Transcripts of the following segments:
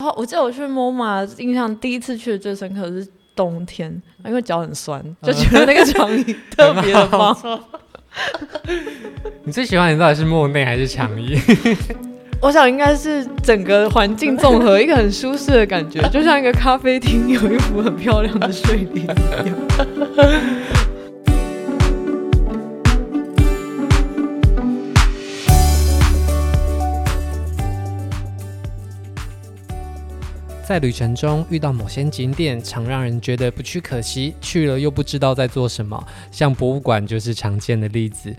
哦，我记得我去 MoMA，印象第一次去的最深刻的是冬天，因为脚很酸，就觉得那个长椅特别的棒。你最喜欢的到底是莫内还是长椅？我想应该是整个环境综合，一个很舒适的感觉，就像一个咖啡厅有一幅很漂亮的睡莲一样。在旅程中遇到某些景点，常让人觉得不去可惜，去了又不知道在做什么。像博物馆就是常见的例子。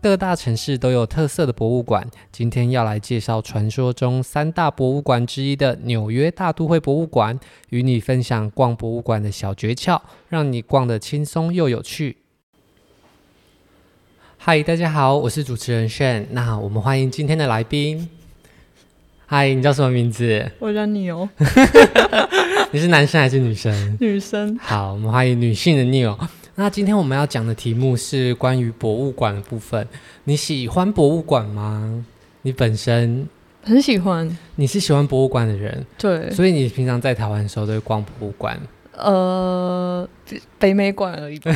各大城市都有特色的博物馆。今天要来介绍传说中三大博物馆之一的纽约大都会博物馆，与你分享逛博物馆的小诀窍，让你逛得轻松又有趣。嗨，大家好，我是主持人 Shane。那我们欢迎今天的来宾。嗨，你叫什么名字？我叫你哦。你是男生还是女生？女生。好，我们欢迎女性的 Neil。那今天我们要讲的题目是关于博物馆的部分。你喜欢博物馆吗？你本身很喜欢。你是喜欢博物馆的人？对。所以你平常在台湾的时候都会逛博物馆？呃，北美馆而已吧。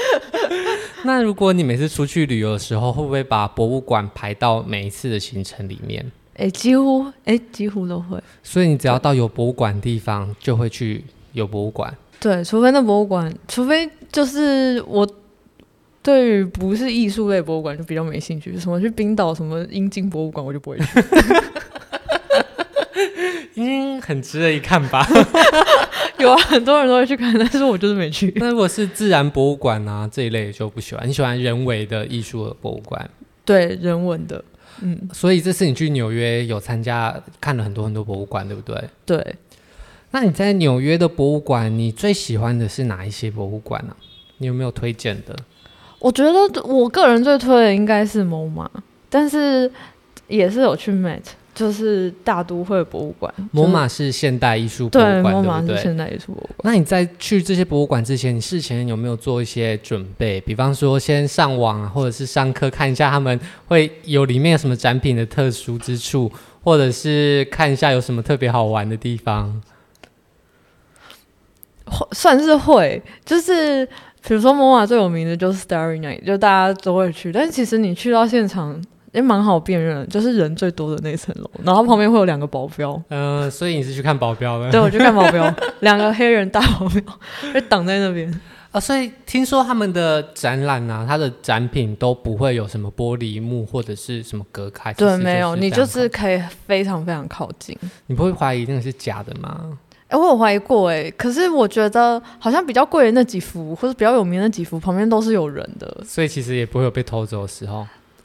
那如果你每次出去旅游的时候，会不会把博物馆排到每一次的行程里面？哎、欸，几乎哎、欸，几乎都会。所以你只要到有博物馆的地方，就会去有博物馆。对，除非那博物馆，除非就是我对于不是艺术类博物馆就比较没兴趣。什么去冰岛什么英茎博物馆，我就不会去。阴茎很值得一看吧？有啊，很多人都会去看，但是我就是没去。那如果是自然博物馆啊这一类就不喜欢。你喜欢人为的艺术的博物馆？对，人文的。嗯，所以这次你去纽约有参加看了很多很多博物馆，对不对？对。那你在纽约的博物馆，你最喜欢的是哪一些博物馆呢？你有没有推荐的？我觉得我个人最推的应该是 MoMA，但是也是有去 Met。就是大都会博物馆，MoMA 是现代艺术博物馆，对，MoMA 是现代艺术博物馆。那你在去这些博物馆之前，你事前有没有做一些准备？比方说，先上网啊，或者是上课看一下他们会有里面有什么展品的特殊之处，或者是看一下有什么特别好玩的地方？算是会，就是比如说 MoMA 最有名的就是 Starry Night，就大家都会去。但是其实你去到现场。也蛮好辨认，就是人最多的那层楼，然后旁边会有两个保镖。嗯、呃，所以你是去看保镖的？对，我去看保镖，两个黑人大保镖 就挡在那边。啊，所以听说他们的展览啊，它的展品都不会有什么玻璃幕或者是什么隔开。对，没有，你就是可以非常非常靠近。你不会怀疑那个是假的吗？哎、欸，我有怀疑过哎、欸，可是我觉得好像比较贵的那几幅，或者比较有名的那几幅，旁边都是有人的，所以其实也不会有被偷走的时候。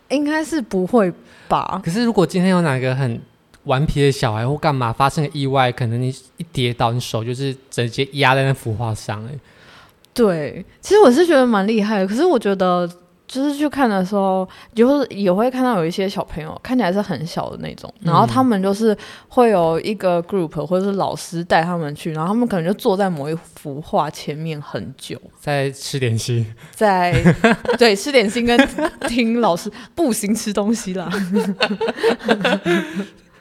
应该是不会吧？可是如果今天有哪个很顽皮的小孩或干嘛发生了意外，可能你一跌倒，你手就是直接压在那幅画上。哎，对，其实我是觉得蛮厉害的。可是我觉得。就是去看的时候，就是也会看到有一些小朋友看起来是很小的那种，然后他们就是会有一个 group 或者是老师带他们去，然后他们可能就坐在某一幅画前面很久，在吃点心，在对吃点心跟 听老师步行吃东西啦。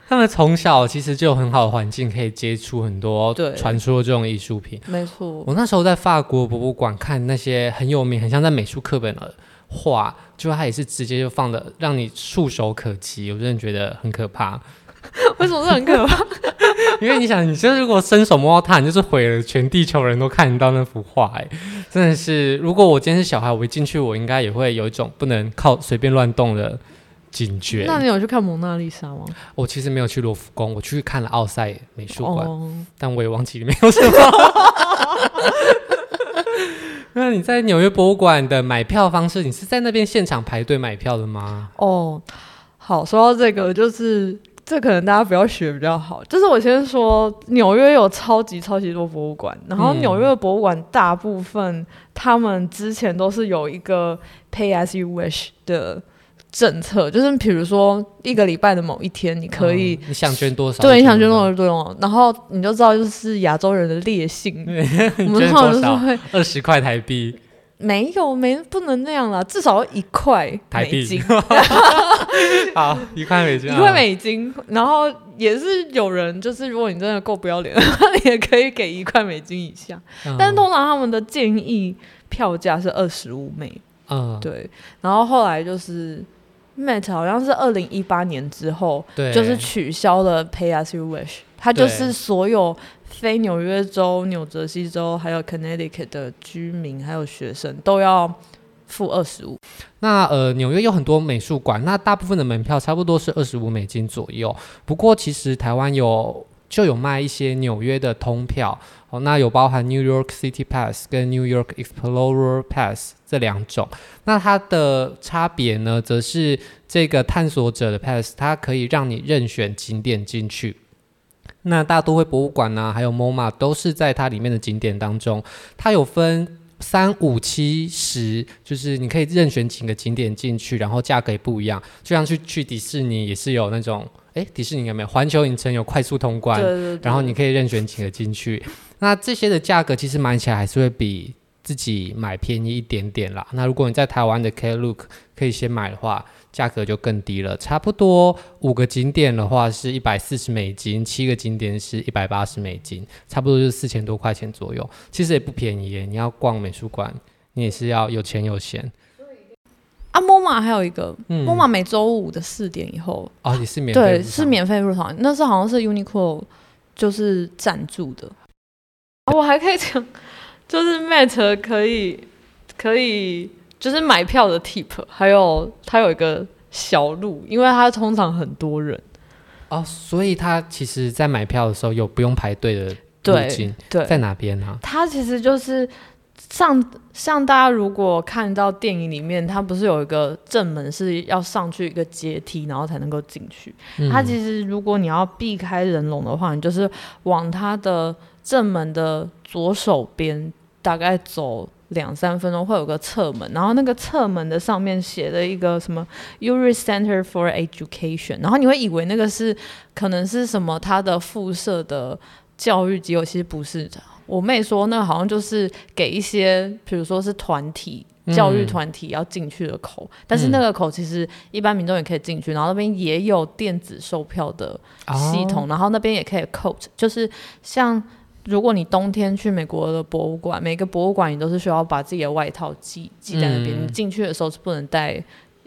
他们从小其实就有很好的环境可以接触很多传说这种艺术品。没错，我那时候在法国博物馆看那些很有名、很像在美术课本的。画就它也是直接就放的，让你触手可及，我真的觉得很可怕。为什么是很可怕？因为你想，你就是如果伸手摸到它，你就是毁了全地球人都看得到那幅画。哎，真的是，如果我今天是小孩，我一进去，我应该也会有一种不能靠随便乱动的警觉。那你有去看蒙娜丽莎吗？我其实没有去罗浮宫，我去看了奥赛美术馆，哦，但我也忘记里面有什么。那你在纽约博物馆的买票方式，你是在那边现场排队买票的吗？哦，好，说到这个，就是这可能大家不要学比较好。就是我先说，纽约有超级超级多博物馆，然后纽约的博物馆大部分、嗯、他们之前都是有一个 pay as you wish 的。政策就是，比如说一个礼拜的某一天，你可以、嗯、你想捐多少？对，你想捐多少就多少，然后你就知道，就是亚洲人的劣性。我们通常就是会二十块台币，没有没不能那样啦，至少要一块美金。好，一块美金，一块美金。然后也是有人，就是如果你真的够不要脸的话，你 也可以给一块美金以下。嗯、但通常他们的建议票价是二十五美。嗯，对。然后后来就是。Met 好像是二零一八年之后，对，就是取消了 Pay as you wish，它就是所有非纽约州、纽泽西州还有 Connecticut 的居民还有学生都要付二十五。那呃，纽约有很多美术馆，那大部分的门票差不多是二十五美金左右。不过其实台湾有就有卖一些纽约的通票。那有包含 New York City Pass 跟 New York Explorer Pass 这两种。那它的差别呢，则是这个探索者的 Pass，它可以让你任选景点进去。那大都会博物馆呢，还有 MoMA 都是在它里面的景点当中。它有分三、五、七、十，就是你可以任选几个景点进去，然后价格也不一样。就像去去迪士尼也是有那种，诶，迪士尼有没有？环球影城有快速通关，对对对，然后你可以任选几个进去。那这些的价格其实买起来还是会比自己买便宜一点点啦。那如果你在台湾的 Klook 可以先买的话，价格就更低了。差不多五个景点的话是一百四十美金，七个景点是一百八十美金，差不多就是四千多块钱左右。其实也不便宜耶。你要逛美术馆，你也是要有钱有闲。啊，MoMA 还有一个、嗯、MoMA 每周五的四点以后哦，也是免费，对，是免费入场。那是好像是 Uniqlo 就是赞助的。我还可以讲，就是 Met 可以可以就是买票的 tip，还有它有一个小路，因为它通常很多人哦，所以它其实在买票的时候有不用排队的路径，对，在哪边呢、啊？它其实就是上像大家如果看到电影里面，它不是有一个正门是要上去一个阶梯，然后才能够进去。嗯、它其实如果你要避开人龙的话，你就是往它的。正门的左手边，大概走两三分钟会有个侧门，然后那个侧门的上面写了一个什么 Urey Center for Education，然后你会以为那个是可能是什么它的附设的教育机构，其实不是的。我妹说那好像就是给一些，比如说是团体。教育团体要进去的口，嗯，但是那个口其实一般民众也可以进去，然后那边也有电子售票的系统，哦，然后那边也可以 coat，就是像如果你冬天去美国的博物馆，每个博物馆你都是需要把自己的外套寄寄在那边，嗯，你进去的时候是不能带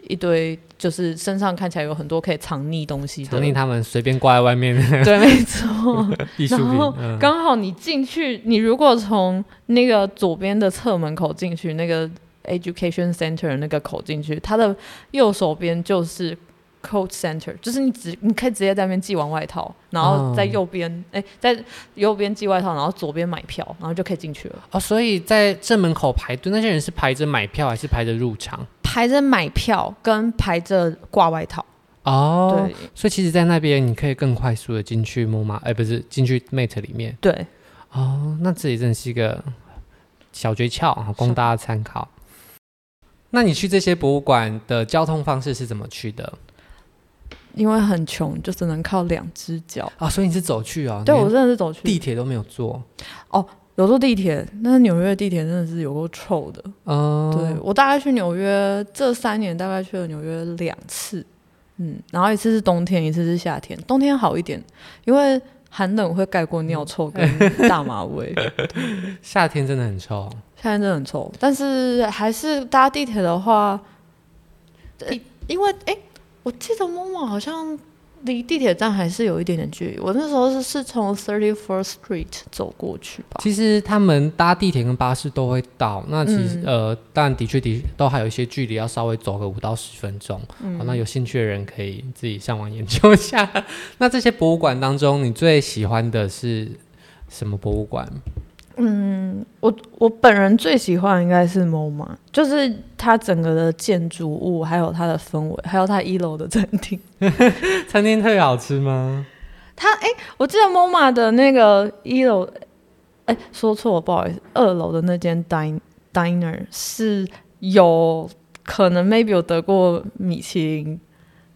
一堆，就是身上看起来有很多可以藏匿东西的，藏匿他们随便挂在外面。对，没错。然后刚好你进去，你如果从那个左边的侧门口进去，那个。Education Center 那个口进去，它的右手边就是 Coat Center，就是你只你可以直接在那边寄完外套，然后在右边哎、哦，在右边寄外套，然后左边买票，然后就可以进去了。哦，所以在正门口排队那些人是排着买票还是排着入场？排着买票跟排着挂外套。哦，对，所以其实，在那边你可以更快速的进去 MoMA，哎，不是进去 Mate 里面。对。哦，那这里真的是一个小诀窍，供大家参考。那你去这些博物馆的交通方式是怎么去的？因为很穷，就只能靠两只脚啊。所以你是走去啊？对，我真的是走去，地铁都没有坐。哦，有坐地铁，但是纽约地铁真的是有够臭的。嗯，对，我大概去纽约这三年，大概去了纽约两次。嗯，然后一次是冬天，一次是夏天。冬天好一点，因为寒冷会盖过尿臭跟大麻味。夏天真的很臭。夏天真的很臭，但是还是搭地铁的话，因为哎、欸，我记得 MoMA 好像离地铁站还是有一点点距离。我那时候是是从 Thirty Fourth Street 走过去吧。其实他们搭地铁跟巴士都会到，那其实、嗯、呃，但的确的都还有一些距离，要稍微走个五到十分钟。嗯、好，那有兴趣的人可以自己上网研究一下。那这些博物馆当中，你最喜欢的是什么博物馆？嗯，我我本人最喜欢应该是 MoMA，就是它整个的建筑物，还有它的氛围，还有它一楼的餐厅。餐厅特别好吃吗？它哎、欸，我记得 MoMA 的那个一楼，哎、欸，说错了，不好意思，二楼的那间 din diner 是有可能 maybe 有得过米其林，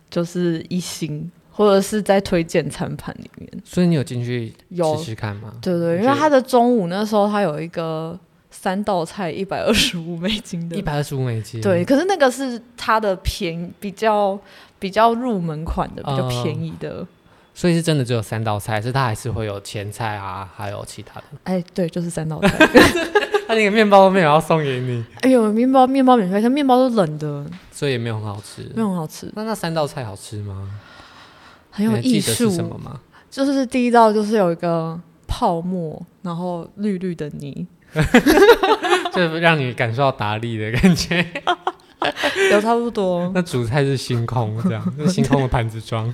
就是一星。或者是在推荐餐盘里面，所以你有进去试试看吗？对对，因为他的中午那时候他有一个三道菜一百二十五美金的，一百二十五美金。对，可是那个是它的便宜，比较比较入门款的，比较便宜的。呃、所以是真的只有三道菜，是它还是会有前菜啊，还有其他的？哎，对，就是三道菜。他那个面包都没有要送给你。哎呦，面包面包免费，它面包都冷的，所以也没有很好吃，没有很好吃。那那三道菜好吃吗？很有艺术。什么吗？就是第一道就是有一个泡沫，然后绿绿的泥，就让你感受到达利的感觉。有差不多。那主菜是星空，这样，是星空的盘子装。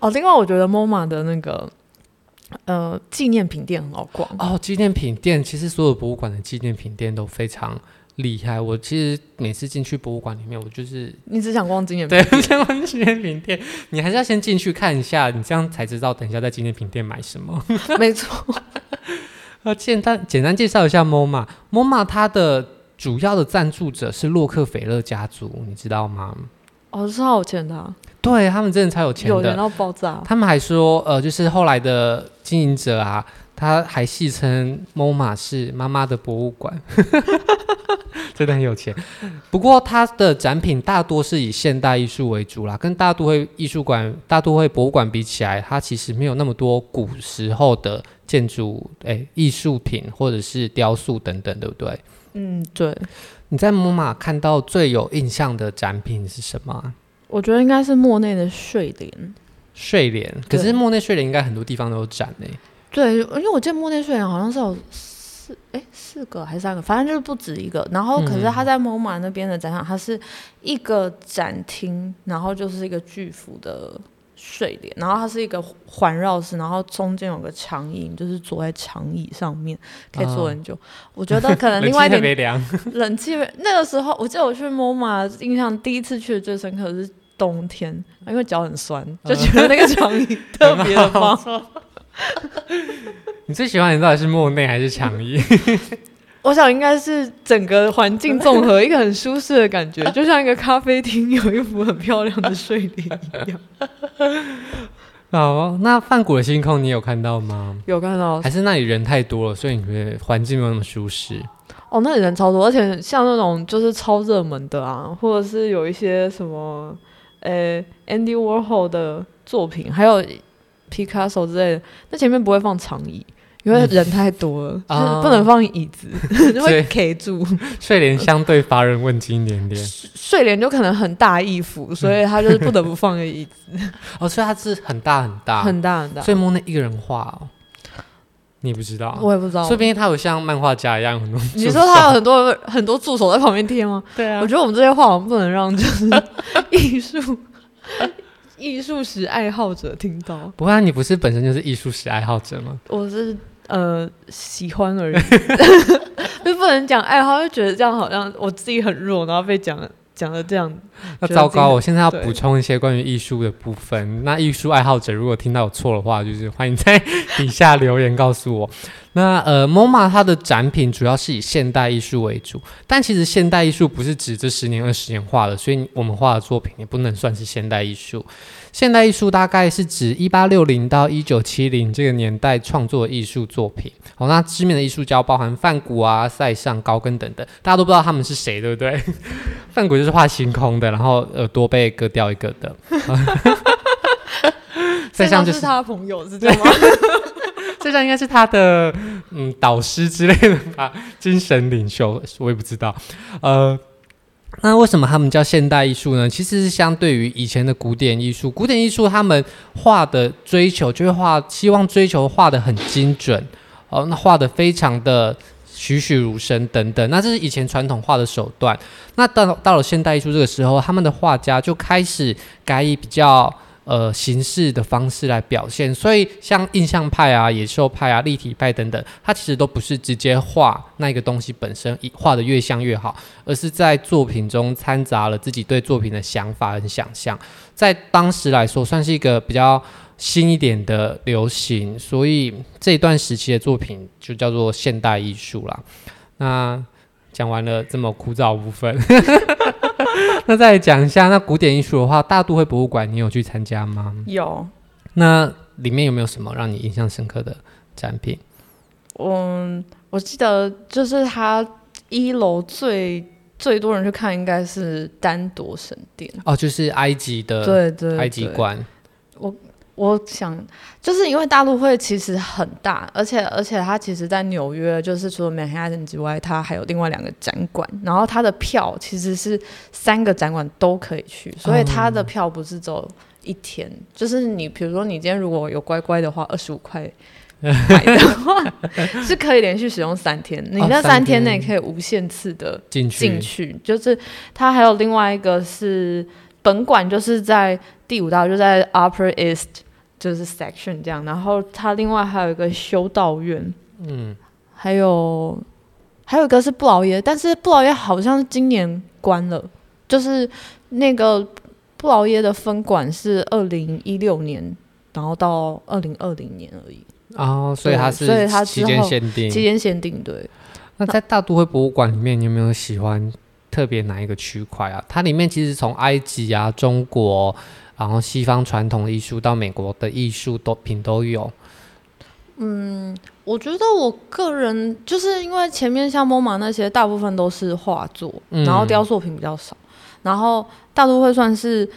哦，另外我觉得 MoMA 的那个。呃，纪念品店很好逛哦。纪念品店其实所有博物馆的纪念品店都非常厉害。我其实每次进去博物馆里面，我就是你只想逛纪念品店，对，想逛纪念品店。你还是要先进去看一下，你这样才知道等一下在纪念品店买什么。没错。呃，简单简单介绍一下 MoMA。MoMA 它的主要的赞助者是洛克菲勒家族，你知道吗？哦，是好有钱的啊。对，他们真的超有钱的，有钱到爆炸。他们还说，呃，就是后来的经营者啊，他还戏称 MoMA 是妈妈的博物馆，真的很有钱。不过，他的展品大多是以现代艺术为主啦，跟大都会艺术馆、大都会博物馆比起来，它其实没有那么多古时候的建筑、哎，艺术品或者是雕塑等等，对不对？嗯，对。你在 MoMA 看到最有印象的展品是什么？我觉得应该是莫内的睡莲，睡莲。可是莫内睡莲应该很多地方都有展呢。对，因为我记得莫内睡莲好像是有四哎四个还是三个，反正就是不止一个。然后可是他在 MoMA 那边的展场，它是一个展厅，然后就是一个巨幅的睡莲，然后它是一个环绕式，然后中间有个长椅，就是坐在长椅上面可以坐很久。哦、我觉得 可能另外一点冷气 冷气那个时候，我记得我去 MoMA 印象第一次去的最深刻的是。冬天，因为脚很酸，就觉得那个长椅特别的 棒。你最喜欢的到底是莫内还是长椅？我想应该是整个环境综合，一个很舒适的感觉，就像一个咖啡厅有一幅很漂亮的睡莲一样。好，那泛谷的星空你有看到吗？有看到，还是那里人太多了，所以你觉得环境没有那么舒适？哦，那里人超多，而且像那种就是超热门的啊，或者是有一些什么。呃，Andy Warhol 的作品，还有 Picasso 之类的，那前面不会放长椅，因为人太多了，嗯、就是不能放椅子，就会 K 住。睡莲相对乏人问津一点点，睡莲就可能很大一幅，所以他就是不得不放个椅子。哦，所以他是很大很大，很大很大，所以莫内一个人画哦。你不知道，我也不知道。说不定他有像漫画家一样很多。你说他有很多很多助手在旁边贴吗？对啊。我觉得我们这些画，我们不能让就是艺术艺术史爱好者听到。不过你不是本身就是艺术史爱好者吗？我是呃喜欢而已，就不能讲爱好，就觉得这样好像我自己很弱，然后被讲了。讲的这样，那糟糕！我现在要补充一些关于艺术的部分。那艺术爱好者如果听到有错的话，就是欢迎在底下留言告诉我。那呃，MoMA 它的展品主要是以现代艺术为主，但其实现代艺术不是指这十年、二十年画的，所以我们画的作品也不能算是现代艺术。现代艺术大概是指一八六零到一九七零这个年代创作的艺术作品。好，那知名的艺术家包含梵谷啊、塞尚、高更等等，大家都不知道他们是谁，对不对？梵谷就是画星空的，然后耳朵被割掉一个的。塞尚就是他的朋友，是这样吗？塞尚应该是他的嗯导师之类的吧，精神领袖，我也不知道。呃。那为什么他们叫现代艺术呢？其实是相对于以前的古典艺术。古典艺术他们画的追求，就是画，希望追求画的很精准，哦，那画的非常的栩栩如生等等。那这是以前传统画的手段。那到到了现代艺术这个时候，他们的画家就开始改以比较。呃，形式的方式来表现，所以像印象派啊、野兽派啊、立体派等等，它其实都不是直接画那个东西本身，画得越像越好，而是在作品中掺杂了自己对作品的想法和想象，在当时来说算是一个比较新一点的流行，所以这一段时期的作品就叫做现代艺术啦。那讲完了这么枯燥部分。那再讲一下，那古典艺术的话，大都会博物馆你有去参加吗？有。那里面有没有什么让你印象深刻的展品？嗯，我记得就是它一楼最最多人去看应该是丹铎神殿哦，就是埃及的对对埃及馆。我我想就是因为大陆会其实很大，而且而且它其实在纽约，就是除了曼哈顿之外，它还有另外两个展馆，然后它的票其实是三个展馆都可以去，所以它的票不是走一天，嗯、就是你比如说你今天如果有乖乖的话，二十五块。买的话是可以连续使用三天，你那三天内可以无限次的进去，进去。就是它还有另外一个是本馆，就是在第五道，就在 Upper East，就是 section 这样。然后它另外还有一个修道院，嗯，还有还有一个是布劳耶，但是布劳耶好像是今年关了，就是那个布劳耶的分馆是二零一六年，然后到二零二零年而已。哦，所以它是所以它期间限定，期间限定对。那在大都会博物馆里面，你有没有喜欢特别哪一个区块啊？它里面其实从埃及啊、中国，然后西方传统艺术到美国的艺术都品都有。嗯，我觉得我个人就是因为前面像 MoMA 那些，大部分都是画作，然后雕塑品比较少，嗯、然后大都会算是。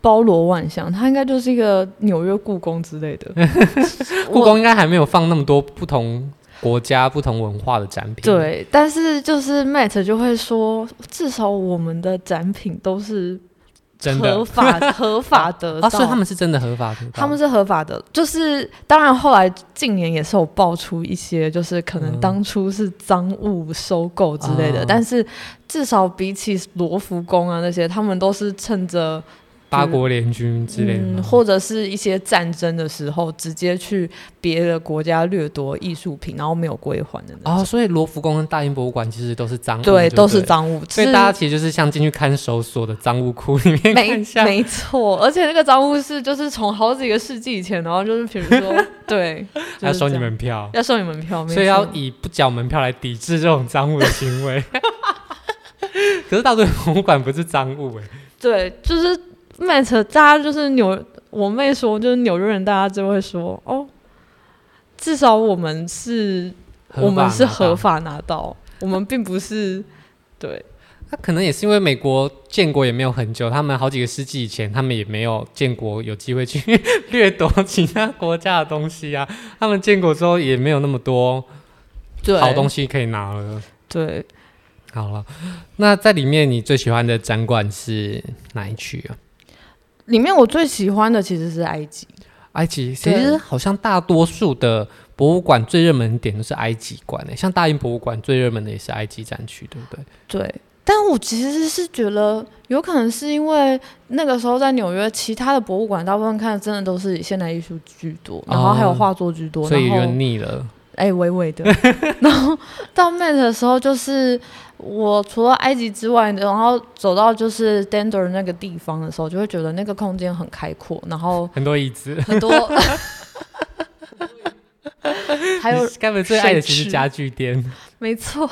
包罗万象，它应该就是一个纽约故宫之类的。故宫应该还没有放那么多不同国家、不同文化的展品。对，但是就是 Matt 就会说，至少我们的展品都是真的合法的。啊，所以他们是真的合法的。他们是合法的，就是当然后来近年也是有爆出一些，就是可能当初是赃物收购之类的，嗯、但是至少比起罗浮宫啊那些，他们都是趁着。八国联军之类的、嗯，或者是一些战争的时候，直接去别的国家掠夺艺术品，然后没有归还的那种。哦，所以罗浮宫跟大英博物馆其实都是赃物，对，都是赃物。所以大家其实就是像进去看守所的赃物库里面看一下，没 没错。而且那个赃物是就是从好几个世纪以前，然后就是比如说，对，要收你门票，要收你门票，所以要以不缴门票来抵制这种赃物的行为。可是大都博物馆不是赃物哎，对，就是。Matt，大家就是纽，我妹说就是纽约人，大家就会说哦，至少我们是，我们是合法拿到，我们并不是对。那可能也是因为美国建国也没有很久，他们好几个世纪以前，他们也没有建国有机会去 掠夺其他国家的东西啊。他们建国之后也没有那么多好东西可以拿了。对，对好了，那在里面你最喜欢的展馆是哪一区啊？里面我最喜欢的其实是埃及。埃及其实好像大多数的博物馆最热门点都是埃及馆诶，像大英博物馆最热门的也是埃及展区，对不对？对，但我其实是觉得有可能是因为那个时候在纽约，其他的博物馆大部分看的真的都是以现代艺术居多，然后还有画作居多，哦、所以就腻了。哎，微微的。然后到 Met 的时候就是。我除了埃及之外，然后走到就是 Dender 那个地方的时候，就会觉得那个空间很开阔，然后很多椅子，很多，还有该不会最爱的其实家具店，没错，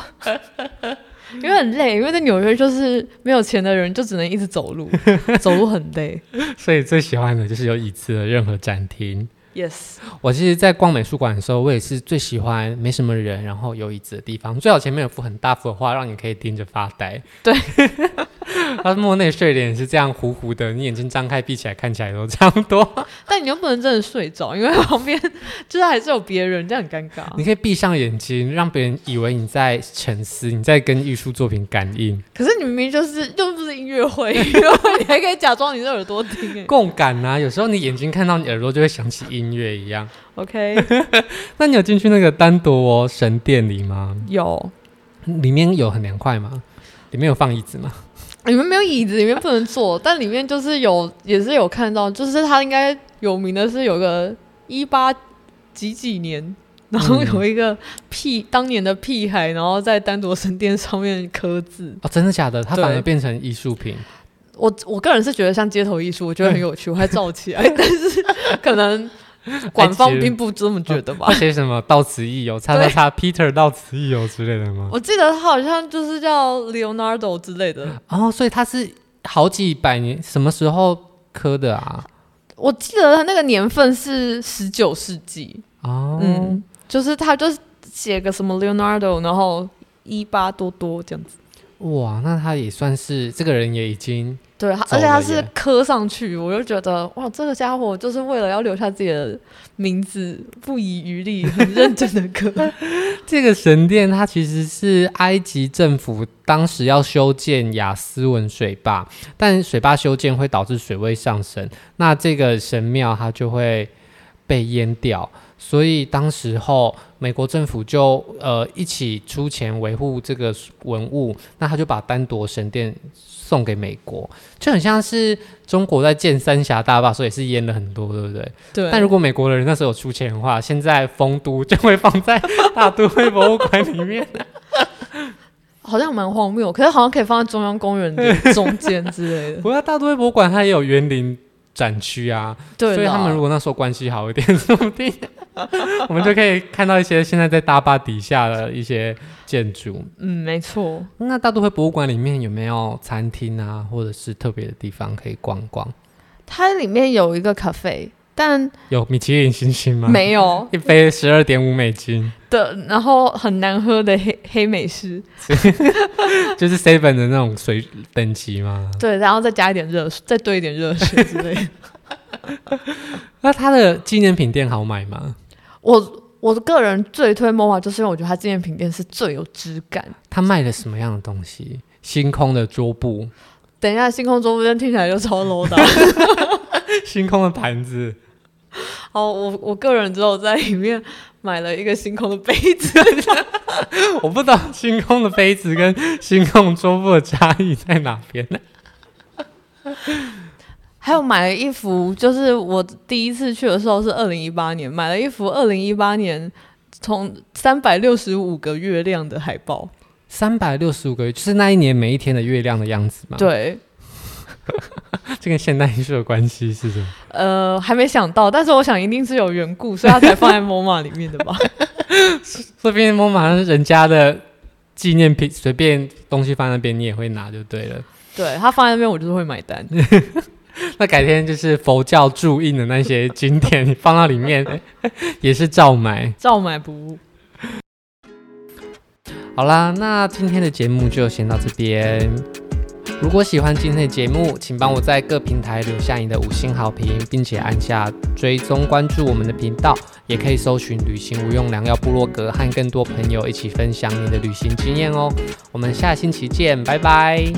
因为很累，因为在纽约就是没有钱的人就只能一直走路，走路很累，所以最喜欢的就是有椅子的任何展厅。Yes，我其实，在逛美术馆的时候，我也是最喜欢没什么人，然后有椅子的地方。最好前面有幅很大幅的画，让你可以盯着发呆。对，他莫内睡脸是这样糊糊的，你眼睛张开闭起来看起来都差不多。但你又不能真的睡着，因为旁边就是还是有别人，这样很尴尬。你可以闭上眼睛，让别人以为你在沉思，你在跟艺术作品感应。可是你明明就是又不是音乐会，音乐会你还可以假装你的耳朵听。共感啊，有时候你眼睛看到你耳朵就会想起音。音乐一样，OK。那你有进去那个丹铎神殿里吗？有，里面有很凉快吗？里面有放椅子吗？里面没有椅子，里面不能坐，但里面就是有，也是有看到，就是他应该有名的是有个一八几几年，然后有一个屁、嗯、当年的屁孩，然后在丹铎神殿上面刻字。哦，真的假的？他反而变成艺术品。我我个人是觉得像街头艺术，我觉得很有趣，我还照起来，但是可能。官方并不这么觉得吧？他写什么“到此一游”，叉叉叉 Peter 到此一游之类的吗？我记得他好像就是叫 Leonardo 之类的。哦，所以他是好几百年什么时候刻的啊？我记得他那个年份是十九世纪。哦，嗯，就是他就是写个什么 Leonardo，然后一八多多这样子。哇，那他也算是这个人也已经。对，而且他是刻上去，我就觉得哇，这个家伙就是为了要留下自己的名字，不遗余力，很认真的刻。这个神殿，它其实是埃及政府当时要修建雅斯文水坝，但水坝修建会导致水位上升，那这个神庙它就会被淹掉。所以当时候，美国政府就呃一起出钱维护这个文物，那他就把丹铎神殿送给美国，就很像是中国在建三峡大坝，所以是淹了很多，对不对？对。但如果美国的人那时候有出钱的话，现在丰都就会放在大都会博物馆里面，好像蛮荒谬，可是好像可以放在中央公园的中间之类的。不过大都会博物馆它也有园林展区啊，对，所以他们如果那时候关系好一点，说不定。我们就可以看到一些现在在大坝底下的一些建筑。嗯，没错。那大都会博物馆里面有没有餐厅啊，或者是特别的地方可以逛逛？它里面有一个咖啡，但有米其林星星吗？没有，一杯十二点五美金的，然后很难喝的黑黑美式，就是 seven 的那种水等级吗？对，然后再加一点热水，再兑一点热水之类的。那它的纪念品店好买吗？我我的个人最推 MoMA，就是因为我觉得它纪念品店是最有质感。它卖的什么样的东西？星空的桌布。等一下，星空桌布听起来就超 low 的。星空的盘子。好，我我个人只有在里面买了一个星空的杯子。我不知道星空的杯子跟星空桌布的差异在哪边呢？还有买了一幅，就是我第一次去的时候是二零一八年，买了一幅二零一八年从三百六十五个月亮的海报。三百六十五个月，就是那一年每一天的月亮的样子吗？对，这跟现代艺术的关系是什么？呃，还没想到，但是我想一定是有缘故，所以他才放在 MoMA 里面的吧。这边 MoMA 是人家的纪念品，随便东西放在那边你也会拿就对了。对，他放在那边，我就是会买单。那改天就是佛教注印的那些经典，你放到里面 也是照买，照买不误。好啦，那今天的节目就先到这边。如果喜欢今天的节目，请帮我在各平台留下你的五星好评，并且按下追踪关注我们的频道。也可以搜寻“旅行无用良药部落格”，和更多朋友一起分享你的旅行经验哦。我们下星期见，拜拜。